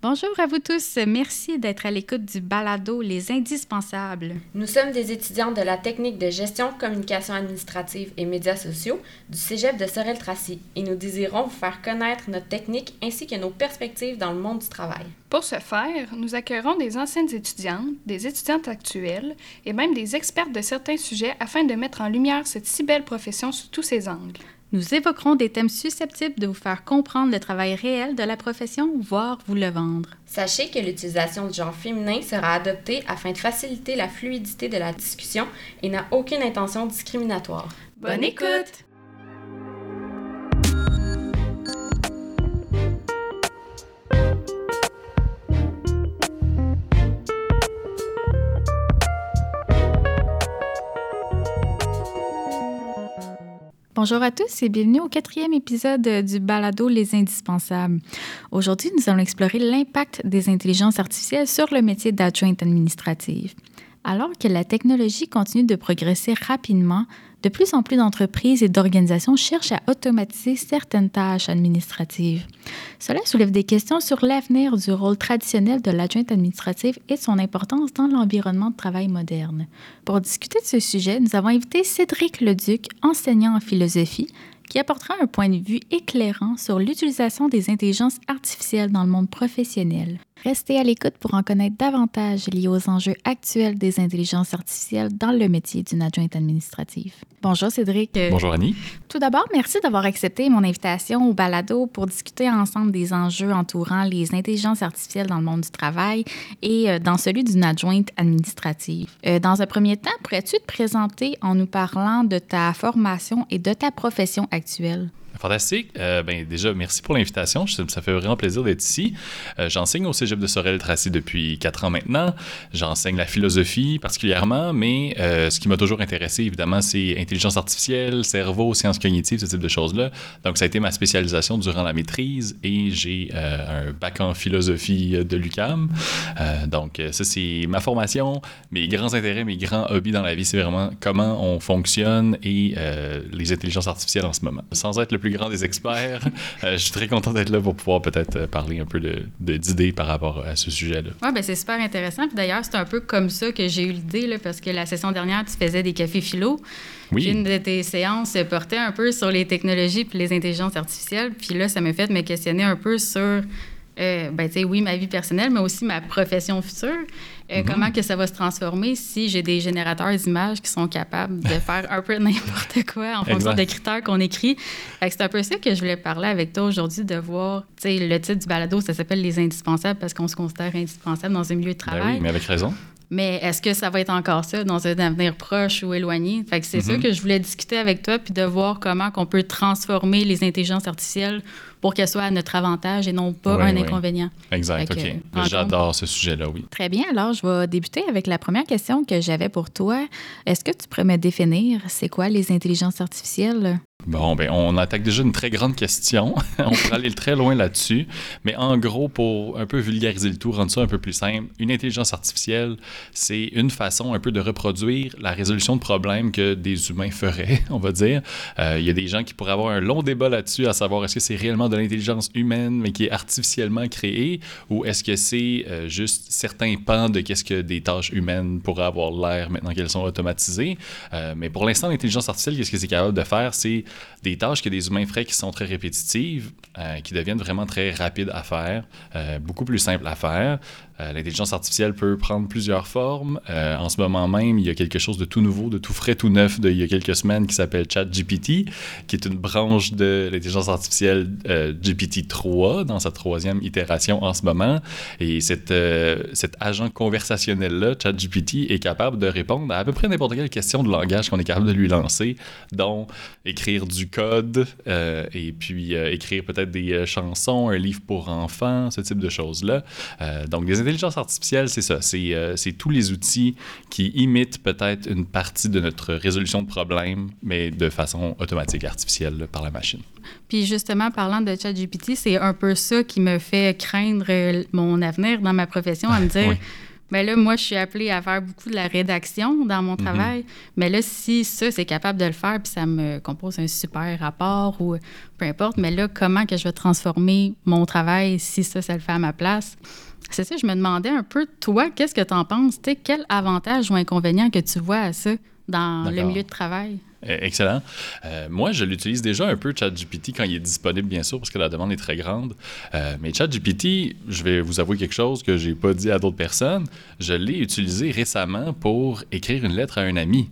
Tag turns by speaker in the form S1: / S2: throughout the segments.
S1: Bonjour à vous tous. Merci d'être à l'écoute du balado Les Indispensables.
S2: Nous sommes des étudiantes de la technique de gestion, communication administrative et médias sociaux du Cégep de Sorel-Tracy et nous désirons vous faire connaître notre technique ainsi que nos perspectives dans le monde du travail.
S3: Pour ce faire, nous accueillerons des anciennes étudiantes, des étudiantes actuelles et même des expertes de certains sujets afin de mettre en lumière cette si belle profession sous tous ses angles.
S1: Nous évoquerons des thèmes susceptibles de vous faire comprendre le travail réel de la profession, voire vous le vendre.
S2: Sachez que l'utilisation du genre féminin sera adoptée afin de faciliter la fluidité de la discussion et n'a aucune intention discriminatoire.
S1: Bonne écoute! Bonjour à tous et bienvenue au quatrième épisode du balado Les Indispensables. Aujourd'hui, nous allons explorer l'impact des intelligences artificielles sur le métier d'adjointe administrative. Alors que la technologie continue de progresser rapidement, de plus en plus d'entreprises et d'organisations cherchent à automatiser certaines tâches administratives. Cela soulève des questions sur l'avenir du rôle traditionnel de l'adjointe administrative et son importance dans l'environnement de travail moderne. Pour discuter de ce sujet, nous avons invité Cédric Leduc, enseignant en philosophie, qui apportera un point de vue éclairant sur l'utilisation des intelligences artificielles dans le monde professionnel. Restez à l'écoute pour en connaître davantage liés aux enjeux actuels des intelligences artificielles dans le métier d'une adjointe administrative. Bonjour Cédric.
S4: Bonjour Annie.
S1: Tout d'abord, merci d'avoir accepté mon invitation au balado pour discuter ensemble des enjeux entourant les intelligences artificielles dans le monde du travail et euh, dans celui d'une adjointe administrative. Euh, dans un premier temps, pourrais-tu te présenter en nous parlant de ta formation et de ta profession actuelle?
S4: Fantastique. Euh, ben, déjà, merci pour l'invitation. Ça fait vraiment plaisir d'être ici. Euh, j'enseigne au cégep de Sorel-Tracy depuis quatre ans maintenant. J'enseigne la philosophie particulièrement, mais euh, ce qui m'a toujours intéressé, évidemment, c'est intelligence artificielle, cerveau, sciences cognitives, ce type de choses-là. Donc, ça a été ma spécialisation durant la maîtrise et j'ai un bac en philosophie de l'UCAM. Donc, ça, c'est ma formation. Mes grands intérêts, mes grands hobbies dans la vie, c'est vraiment comment on fonctionne et les intelligences artificielles en ce moment. Sans être le plus grand des experts. Euh, je suis très content d'être là pour pouvoir peut-être euh, parler un peu d'idées de, par rapport à ce sujet-là.
S1: Oui, ben c'est super intéressant. Puis d'ailleurs, c'est un peu comme ça que j'ai eu l'idée, parce que la session dernière, tu faisais des cafés philo. Oui. Puis une de tes séances portait un peu sur les technologies puis les intelligences artificielles. Puis là, ça m'a fait me questionner un peu sur euh, ben, oui, ma vie personnelle, mais aussi ma profession future. Euh, mhm. Comment que ça va se transformer si j'ai des générateurs d'images qui sont capables de faire un peu n'importe quoi en fonction des critères qu'on écrit? C'est un peu ça que je voulais parler avec toi aujourd'hui, de voir, le titre du balado, ça s'appelle Les indispensables parce qu'on se considère indispensable dans un milieu de ben travail.
S4: oui, mais avec raison.
S1: Mais est-ce que ça va être encore ça dans un avenir proche ou éloigné? Fait que c'est ça mhm. que je voulais discuter avec toi, puis de voir comment on peut transformer les intelligences artificielles pour qu'elles soient à notre avantage et non pas un inconvénient.
S4: Exact, OK. J'adore ce sujet-là, oui.
S1: Très bien. Alors, je vais débuter avec la première question que j'avais pour toi. Est-ce que tu pourrais me définir, c'est quoi les intelligences artificielles?
S4: Bon, ben, on attaque déjà une très grande question. on pourrait aller très loin là-dessus. Mais en gros, pour un peu vulgariser le tout, rendre ça un peu plus simple, une intelligence artificielle, c'est une façon un peu de reproduire la résolution de problèmes que des humains feraient, on va dire. Euh, il y a des gens qui pourraient avoir un long débat là-dessus, à savoir est-ce que c'est réellement de l'intelligence humaine, mais qui est artificiellement créée, ou est-ce que c'est euh, juste certains pans de qu'est-ce que des tâches humaines pourraient avoir l'air maintenant qu'elles sont automatisées? Euh, mais pour l'instant, l'intelligence artificielle, qu'est-ce que c'est capable de faire? C'est des tâches que des humains feraient qui sont très répétitives, euh, qui deviennent vraiment très rapides à faire, beaucoup plus simples à faire. Euh, l'intelligence artificielle peut prendre plusieurs formes. en ce moment même, il y a quelque chose de tout nouveau, de tout frais, tout neuf de il y a quelques semaines qui s'appelle ChatGPT, qui est une branche de l'intelligence artificielle GPT-3 dans sa troisième itération en ce moment. Et cet agent conversationnel-là, ChatGPT, est capable de répondre à à peu près n'importe quelle question de langage qu'on est capable de lui lancer, dont écrire du code euh, et puis euh, écrire peut-être des euh, chansons, un livre pour enfants, ce type de choses-là. donc, des intelligences artificielles, c'est ça. C'est tous les outils qui imitent peut-être une partie de notre résolution de problèmes, mais de façon automatique, artificielle, par la machine.
S1: Puis justement, parlant de ChatGPT, c'est un peu ça qui me fait craindre mon avenir dans ma profession, à me dire... Ben là, moi, je suis appelée à faire beaucoup de la rédaction dans mon travail. Mais là, si ça, c'est capable de le faire, puis ça me compose un super rapport ou peu importe, mais là, comment que je vais transformer mon travail si ça, ça le fait à ma place? C'est ça, je me demandais un peu, toi, qu'est-ce que tu en penses? Quel avantage ou inconvénient que tu vois à ça dans le milieu de travail?
S4: Euh, Excellent. Euh, moi, je l'utilise déjà un peu, ChatGPT, quand il est disponible, bien sûr, parce que la demande est très grande. Euh, mais ChatGPT, je vais vous avouer quelque chose que j'ai pas dit à d'autres personnes. Je l'ai utilisé récemment pour écrire une lettre à un ami.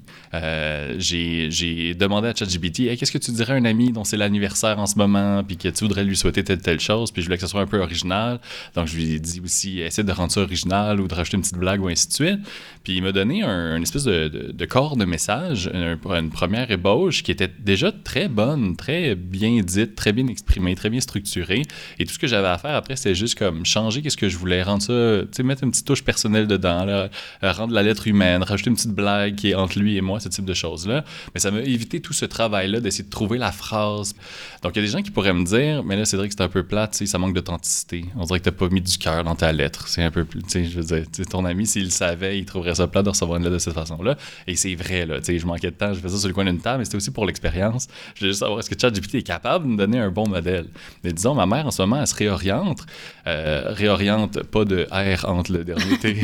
S4: J'ai demandé à ChatGPT qu'est-ce que tu dirais à un ami dont c'est l'anniversaire en ce moment, puis que tu voudrais lui souhaiter telle telle chose, puis je voulais que ce soit un peu original. Donc, je lui ai dit aussi essaie de rendre ça original ou de rajouter une petite blague ou ainsi de suite. Puis il m'a donné un, espèce de, corps de message, un- une première ébauche qui était déjà très bonne, très bien dite, très bien exprimée, très bien structurée. Et tout ce que j'avais à faire après, c'était juste comme changer qu'est-ce que je voulais, rendre ça, tu sais, mettre une petite touche personnelle dedans, là, euh, rendre la lettre humaine, rajouter une petite blague qui est entre lui et moi, ce type de choses-là. Mais ça m'a évité tout ce travail-là d'essayer de trouver la phrase. Donc il y a des gens qui pourraient me dire, mais là, c'est vrai que c'est un peu plate, tu sais, ça manque d'authenticité. On dirait que t'as pas mis du cœur dans ta lettre. C'est un peu plus, tu sais, je veux dire, ton ami, s'il savait, il trouverait ça plate de recevoir une lettre de cette façon-là. Et c'est vrai, là, tu sais, je manquais de temps, je faisais ça sur le coin d'une table, mais c'était aussi pour l'expérience. Je voulais juste savoir, est-ce que ChatGPT est capable de me donner un bon modèle? Mais disons, ma mère, en ce moment, elle se réoriente. Euh, réoriente, pas de R entre le dernier T.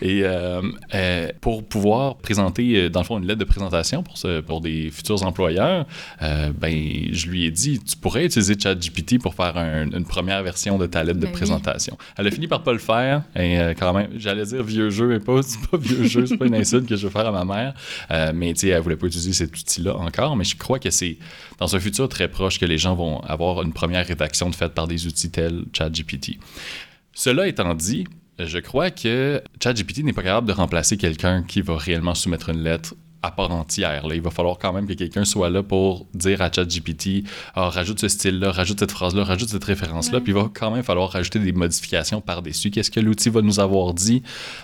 S4: Et euh, euh, pour pouvoir présenter, euh, dans le fond, une lettre de présentation pour, ce, pour des futurs employeurs, euh, ben, je lui ai dit, tu pourrais utiliser ChatGPT pour faire un- une première version de ta lettre de
S1: Ben oui.
S4: présentation. Elle a fini par pas le faire. Et euh, quand même, j'allais dire vieux jeu, mais pas, c'est pas vieux jeu, c'est pas une insulte que je veux faire à ma mère. Mais tu sais, elle voulait pas utiliser cet outil-là encore. Mais je crois que c'est dans un futur très proche que les gens vont avoir une première rédaction de faite par des outils tels ChatGPT. Cela étant dit, je crois que ChatGPT n'est pas capable de remplacer quelqu'un qui va réellement soumettre une lettre à part entière. là. Il va falloir quand même que quelqu'un soit là pour dire à ChatGPT ah, rajoute ce style-là, rajoute cette phrase-là, rajoute cette référence-là. Puis il va quand même falloir rajouter des modifications par-dessus. Qu'est-ce que l'outil va nous avoir dit?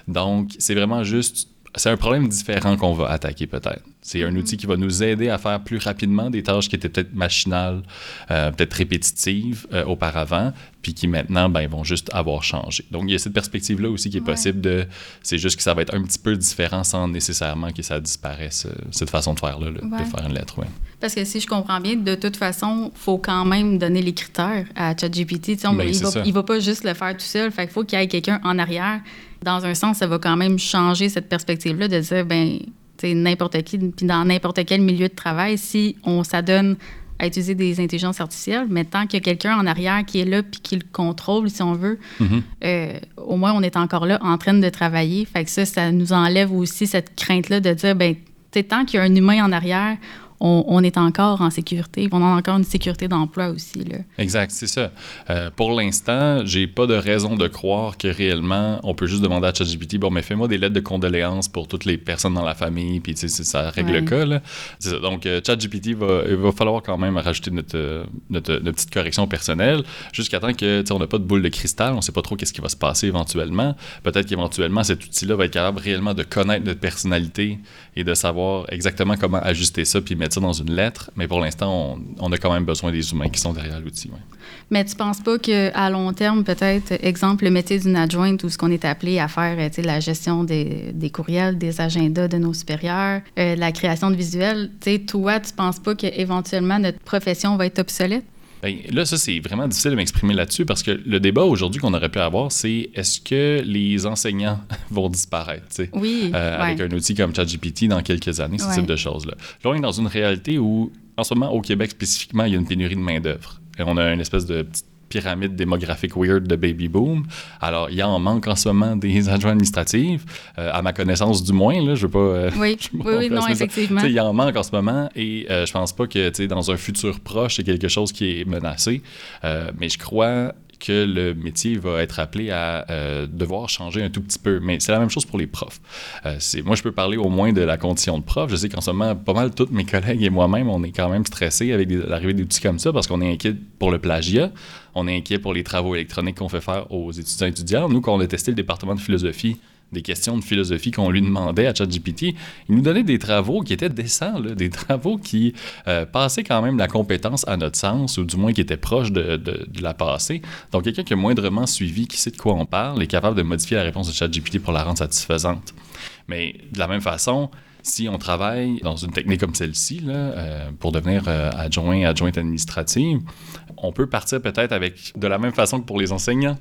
S4: Donc, c'est vraiment juste. C'est un problème différent qu'on va attaquer peut-être. C'est un outil qui va nous aider à faire plus rapidement des tâches qui étaient peut-être machinales, euh, peut-être répétitives euh, auparavant, puis qui maintenant ben, vont juste avoir changé. Donc il y a cette perspective-là aussi qui est
S1: Ouais.
S4: possible de. C'est juste que ça va être un petit peu différent sans nécessairement que ça disparaisse, euh, cette façon de faire-là, là,
S1: Ouais.
S4: de faire une lettre. Ouais.
S1: Parce que si je comprends bien, de toute façon, il faut quand même donner les critères à ChatGPT.
S4: Ben,
S1: il, va, il va pas juste le faire tout seul. Fait qu'il faut qu'il y ait quelqu'un en arrière. Dans un sens, ça va quand même changer cette perspective-là de dire, ben, tu n'importe qui, puis dans n'importe quel milieu de travail, si on s'adonne à utiliser des intelligences artificielles, mais tant qu'il y a quelqu'un en arrière qui est là puis qui le contrôle, si on veut,
S4: Mhm.
S1: euh, au moins on est encore là en train de travailler. Fait que ça, ça nous enlève aussi cette crainte-là de dire, ben, tu sais, tant qu'il y a un humain en arrière, on, on est encore en sécurité. On a encore une sécurité d'emploi aussi. Là.
S4: Exact, c'est ça. Euh, pour l'instant, j'ai pas de raison de croire que réellement, on peut juste demander à ChatGPT, bon, mais fais-moi des lettres de condoléances pour toutes les personnes dans la famille, puis tu sais, ça règle
S1: Ouais.
S4: le cas. Là. Ça. Donc, euh, ChatGPT, va, il va falloir quand même rajouter notre, euh, notre, notre petite correction personnelle, jusqu'à temps que, tu sais, on n'a pas de boule de cristal, on sait pas trop qu'est-ce qui va se passer éventuellement. Peut-être qu'éventuellement, cet outil-là va être capable réellement de connaître notre personnalité et de savoir exactement comment ajuster ça, puis mettre dans une lettre. Mais pour l'instant, on, a quand même besoin des humains qui sont derrière l'outil.
S1: Mais tu penses pas qu'à long terme, peut-être, exemple, le métier d'une adjointe ou ce qu'on est appelé à faire, euh, la gestion des, des courriels, des agendas de nos supérieurs, euh, la création de visuels, tu sais, toi, tu penses pas qu'éventuellement notre profession va être obsolète?
S4: Ben, là, ça, c'est vraiment difficile de m'exprimer là-dessus parce que le débat aujourd'hui qu'on aurait pu avoir, c'est est-ce que les enseignants vont disparaître,
S1: Oui.
S4: euh,
S1: ouais.
S4: avec un outil comme ChatGPT dans quelques années, ce
S1: Ouais.
S4: type de choses-là. Là, on est dans une réalité où, en ce moment, au Québec spécifiquement, il y a une pénurie de main-d'œuvre. On a une espèce de petite pyramide démographique weird de baby boom. Alors, il y en manque en ce moment des adjoints administratifs, euh, à ma connaissance du moins, là, je veux pas... euh,
S1: Oui, oui, oui, non, effectivement.
S4: il en manque en ce moment et euh, je pense pas que dans un futur proche, c'est quelque chose qui est menacé. Euh, mais je crois que le métier va être appelé à euh, devoir changer un tout petit peu. Mais c'est la même chose pour les profs. Euh, moi, je peux parler au moins de la condition de prof. Je sais qu'en ce moment, pas mal tous mes collègues et moi-même, on est quand même stressés avec l'arrivée d'outils comme ça parce qu'on est inquiet pour le plagiat. On est inquiet pour les travaux électroniques qu'on fait faire aux étudiants et étudiantes. Nous, quand on a testé le département de philosophie des questions de philosophie qu'on lui demandait à ChatGPT, il nous donnait des travaux qui étaient décents, des travaux qui euh, passaient quand même la compétence à notre sens, ou du moins qui étaient proches de, de, la passer. Donc, quelqu'un qui a moindrement suivi, qui sait de quoi on parle, est capable de modifier la réponse de ChatGPT pour la rendre satisfaisante. Mais de la même façon, si on travaille dans une technique comme celle-ci, euh, pour devenir euh, adjoint, adjointe administrative, on peut partir peut-être avec, de la même façon que pour les enseignants.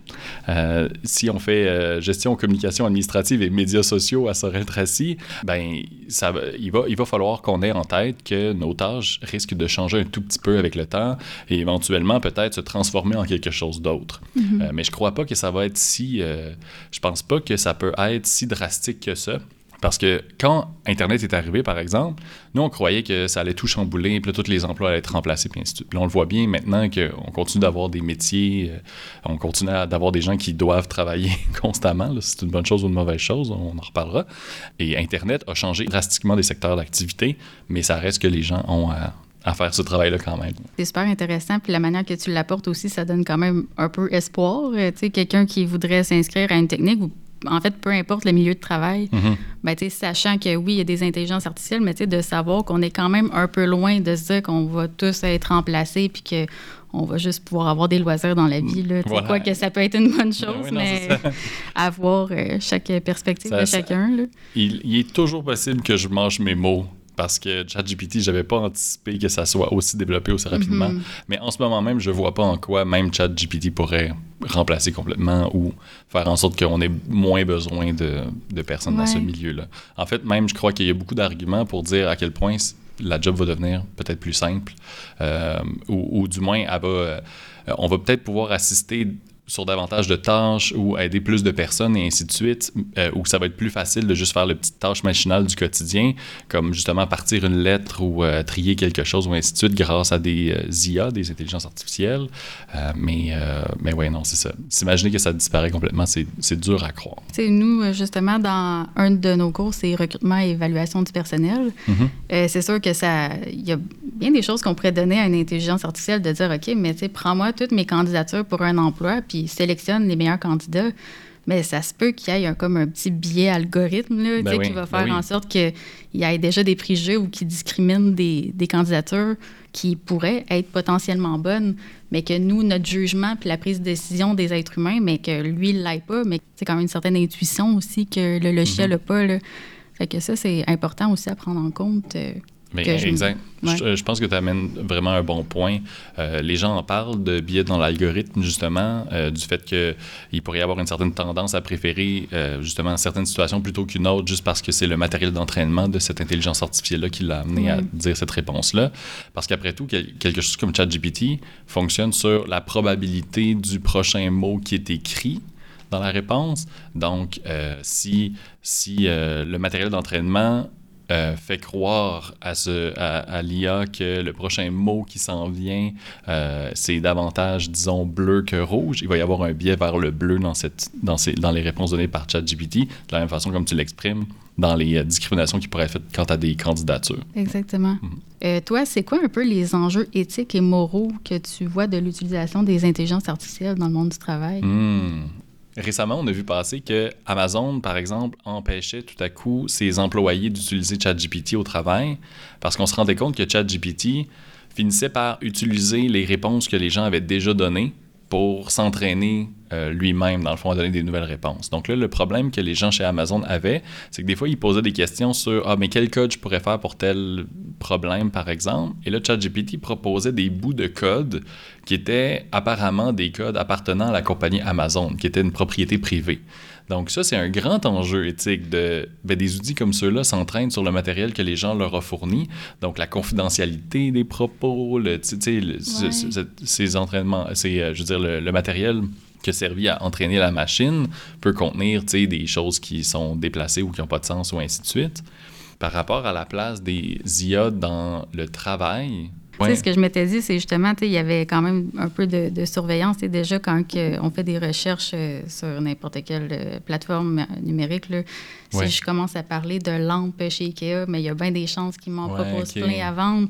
S4: Euh, si on fait gestion, communication administrative et médias sociaux à Sorel-Tracy, ben, ça, il, va, il va falloir qu'on ait en tête que nos tâches risquent de changer un tout petit peu avec le temps et éventuellement peut-être se transformer en quelque chose d'autre. Mm-hmm. mais je crois pas que ça va être si... je pense pas que ça peut être si drastique que ça. Parce que quand Internet est arrivé, par exemple, nous, on croyait que ça allait tout chambouler, puis là, tous les emplois allaient être remplacés, puis ainsi de suite. Puis on le voit bien maintenant qu'on continue d'avoir des métiers, euh, on continue d'avoir des gens qui doivent travailler constamment. C'est une bonne chose ou une mauvaise chose, on en reparlera. Et Internet a changé drastiquement des secteurs d'activité, mais ça reste que les gens ont à, faire ce travail-là quand même.
S1: C'est super intéressant. Puis la manière que tu l'apportes aussi, ça donne quand même un peu espoir. Euh, tu sais, quelqu'un qui voudrait s'inscrire à une technique ou en fait, peu importe le milieu de travail, mm sachant que oui, il y a des intelligences artificielles, mais de savoir qu'on est quand même un peu loin de se dire qu'on va tous être remplacés puis qu'on va juste pouvoir avoir des loisirs dans la vie. Là, Quoi que ça peut être une bonne ben chose, mais avoir euh, chaque perspective de chacun.
S4: il, est toujours possible que je mange mes mots parce que ChatGPT, j'avais pas anticipé que ça soit aussi développé aussi rapidement. Mhm. Mais en ce moment même, je vois pas en quoi même ChatGPT pourrait remplacer complètement ou faire en sorte qu'on ait moins besoin de, de personnes dans ce milieu-là. En fait, même, je crois qu'il y a beaucoup d'arguments pour dire à quel point la job va devenir peut-être plus simple euh, ou, ou, du moins, elle va, euh, on va peut-être pouvoir assister sur davantage de tâches ou aider plus de personnes et ainsi de suite, euh, ou ça va être plus facile de juste faire les petites tâches machinales du quotidien, comme justement partir une lettre ou euh, trier quelque chose ou ainsi de suite grâce à des euh, IA, des intelligences artificielles. mais, mais ouais, non, c'est ça. S'imaginer que ça disparaît complètement, c'est dur à croire.
S1: C'est nous, justement, dans un de nos cours, c'est recrutement et évaluation du personnel. Mm-hmm. c'est sûr que ça, il y a bien des choses qu'on pourrait donner à une intelligence artificielle de dire, OK, mais tu sais, prends-moi toutes mes candidatures pour un emploi, puis sélectionne les meilleurs candidats, mais ça se peut qu'il y ait un, comme un petit biais algorithme là, ben qui va ben faire en sorte qu'il y ait déjà des préjugés ou qui discriminent des, des, candidatures qui pourraient être potentiellement bonnes, mais que nous, notre jugement puis la prise de décision des êtres humains, mais que lui, il l'aille pas, mais c'est quand même une certaine intuition aussi que le logiciel n'a mm-hmm. pas. Là. Fait que ça, c'est important aussi à prendre en compte. Euh,
S4: mais exact. Je, pense que tu amènes vraiment un bon point. Euh, les gens en parlent de biais dans l'algorithme, justement, euh, du fait qu'il pourrait y avoir une certaine tendance à préférer, euh, justement, certaines situations plutôt qu'une autre, juste parce que c'est le matériel d'entraînement de cette intelligence artificielle-là qui l'a amené à dire cette réponse-là. Parce qu'après tout, quelque chose comme ChatGPT fonctionne sur la probabilité du prochain mot qui est écrit dans la réponse. Donc, si, si le matériel d'entraînement euh, fait croire à, ce, à, l'IA que le prochain mot qui s'en vient, euh, c'est davantage, disons, bleu que rouge. Il va y avoir un biais vers le bleu dans, cette, dans, ces, dans les réponses données par ChatGPT, de la même façon comme tu l'exprimes dans les euh, discriminations qui pourraient être faites quant à des candidatures.
S1: Exactement. Mhm. toi, c'est quoi un peu les enjeux éthiques et moraux que tu vois de l'utilisation des intelligences artificielles dans le monde du travail?
S4: Hmm. Récemment, on a vu passer que Amazon, par exemple, empêchait tout à coup ses employés d'utiliser ChatGPT au travail parce qu'on se rendait compte que ChatGPT finissait par utiliser les réponses que les gens avaient déjà données pour s'entraîner euh, lui-même, dans le fond, à donner des nouvelles réponses. Donc là, le problème que les gens chez Amazon avaient, c'est que des fois, ils posaient des questions sur Ah, mais quel code je pourrais faire pour tel problème, par exemple? Et là, ChatGPT proposait des bouts de code qui étaient apparemment des codes appartenant à la compagnie Amazon, qui était une propriété privée. Donc ça, c'est un grand enjeu éthique de ben, des outils comme ceux-là s'entraînent sur le matériel que les gens leur ont fourni. Donc la confidentialité des propos, le, ces entraînements, c'est, euh, je veux dire, le, matériel qui a servi à entraîner la machine peut contenir des choses qui sont déplacées ou qui n'ont pas de sens ou ainsi de suite. Par rapport à la place des IA dans le travail,
S1: ce que je m'étais dit, c'est justement, il y avait quand même un peu de, surveillance. Et déjà, quand on fait des recherches euh, sur n'importe quelle euh, plateforme numérique, là, si je commence à parler de lampes chez Ikea, mais il y a bien des chances qu'ils m'en proposent plein à vendre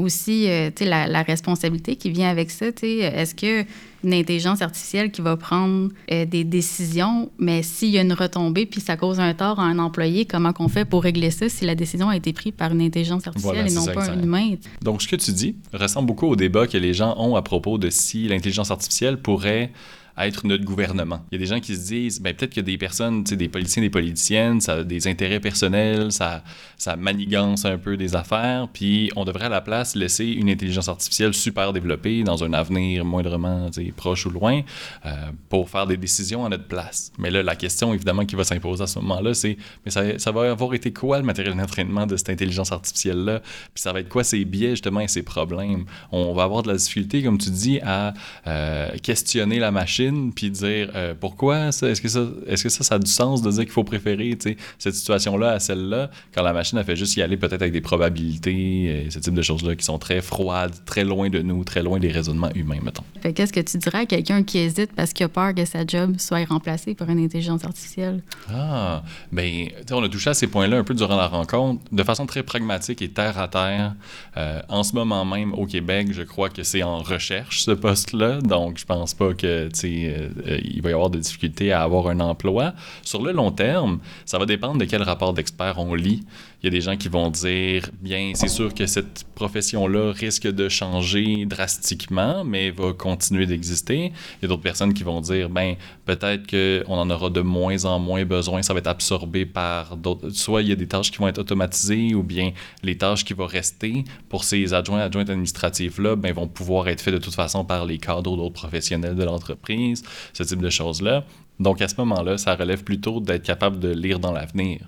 S1: aussi euh, la, la, responsabilité qui vient avec ça. Est-ce que une intelligence artificielle qui va prendre euh, des décisions, mais s'il y a une retombée puis ça cause un tort à un employé, comment qu'on fait pour régler ça si la décision a été prise par une intelligence artificielle et non pas un humain?
S4: Donc, ce que tu dis ressemble beaucoup au débat que les gens ont à propos de si l'intelligence artificielle pourrait être notre gouvernement. Il y a des gens qui se disent, ben, peut-être que des personnes, des politiciens, des politiciennes, ça a des intérêts personnels, ça, ça manigance un peu des affaires, puis on devrait à la place laisser une intelligence artificielle super développée dans un avenir moindrement proche ou loin euh, pour faire des décisions à notre place. Mais là, la question évidemment qui va s'imposer à ce moment-là, c'est, mais ça, ça, va avoir été quoi le matériel d'entraînement de cette intelligence artificielle-là? Puis ça va être quoi ses biais justement et ses problèmes? On va avoir de la difficulté, comme tu dis, à euh, questionner la machine puis dire euh, pourquoi est-ce que ça est-ce que ça, ça a du sens de dire qu'il faut préférer cette situation-là à celle-là quand la machine a fait juste y aller peut-être avec des probabilités et ce type de choses-là qui sont très froides, très loin de nous, très loin des raisonnements humains, mettons?
S1: qu'est-ce que tu dirais à quelqu'un qui hésite parce qu'il a peur que sa job soit remplacée par une intelligence artificielle?
S4: Ah, ben, on a touché à ces points-là un peu durant la rencontre, de façon très pragmatique et terre à terre. Euh, en ce moment même, au Québec, je crois que c'est en recherche, ce poste-là, donc je pense pas que, tu euh, euh, il va y avoir des difficultés à avoir un emploi. Sur le long terme, ça va dépendre de quel rapport d'experts on lit. Il y a des gens qui vont dire, bien, c'est sûr que cette profession-là risque de changer drastiquement, mais va continuer d'exister. Il y a d'autres personnes qui vont dire, ben, peut-être qu'on en aura de moins en moins besoin, ça va être absorbé par d'autres. Soit il y a des tâches qui vont être automatisées, ou bien les tâches qui vont rester pour ces adjoints, adjointes administratifs-là, ben, vont pouvoir être faites de toute façon par les cadres ou d'autres professionnels de l'entreprise, ce type de choses-là. Donc, à ce moment-là, ça relève plutôt d'être capable de lire dans l'avenir.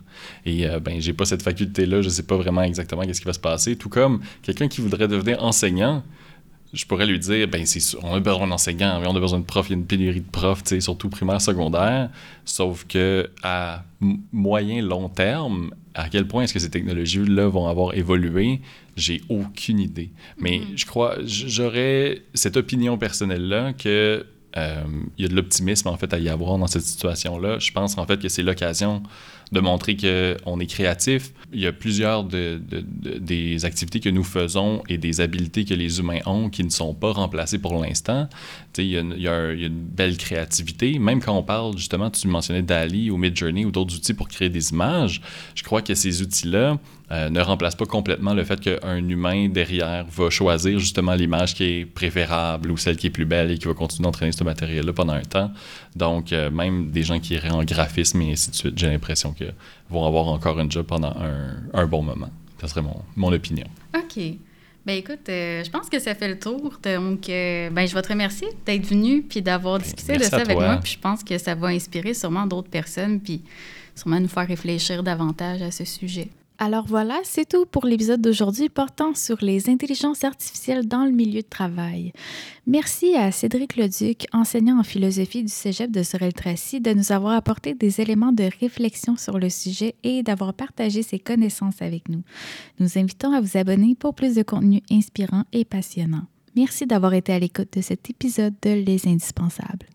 S4: Et euh, ben, j'ai pas cette faculté-là, je sais pas vraiment exactement qu'est-ce qui va se passer. Tout comme quelqu'un qui voudrait devenir enseignant, je pourrais lui dire, ben c'est on a besoin d'enseignants, on a besoin de profs, il y a une pénurie de profs, surtout primaire, secondaire. Sauf que à moyen long terme, à quel point est-ce que ces technologies-là vont avoir évolué, j'ai aucune idée. Mais mm-hmm. je crois, j'aurais cette opinion personnelle-là que il y a de l'optimisme en fait à y avoir dans cette situation-là. Je pense en fait que c'est l'occasion de montrer qu'on est créatif. Il y a plusieurs de, des activités que nous faisons et des habiletés que les humains ont qui ne sont pas remplacées pour l'instant. Il y, a, y une belle créativité. Même quand on parle, justement, tu mentionnais Dali ou Midjourney ou d'autres outils pour créer des images, je crois que ces outils-là euh, ne remplacent pas complètement le fait qu'un humain derrière va choisir justement l'image qui est préférable ou celle qui est plus belle et qui va continuer d'entraîner ce matériel-là pendant un temps. Donc, euh, même des gens qui iraient en graphisme et ainsi de suite, j'ai l'impression vont avoir encore un job pendant un, un bon moment. Ça serait mon, mon opinion.
S1: OK. Ben écoute, euh, je pense que ça fait le tour. Donc, euh, ben, je vais te remercier d'être venu puis d'avoir ben, discuté de ça avec moi. Puis je pense que ça va inspirer sûrement d'autres personnes puis sûrement nous faire réfléchir davantage à ce sujet. Alors voilà, c'est tout pour l'épisode d'aujourd'hui portant sur les intelligences artificielles dans le milieu de travail. Merci à Cédric Leduc, enseignant en philosophie du Cégep de Sorel-Tracy, de nous avoir apporté des éléments de réflexion sur le sujet et d'avoir partagé ses connaissances avec nous. Nous invitons à vous abonner pour plus de contenu inspirant et passionnant. Merci d'avoir été à l'écoute de cet épisode de Les Indispensables.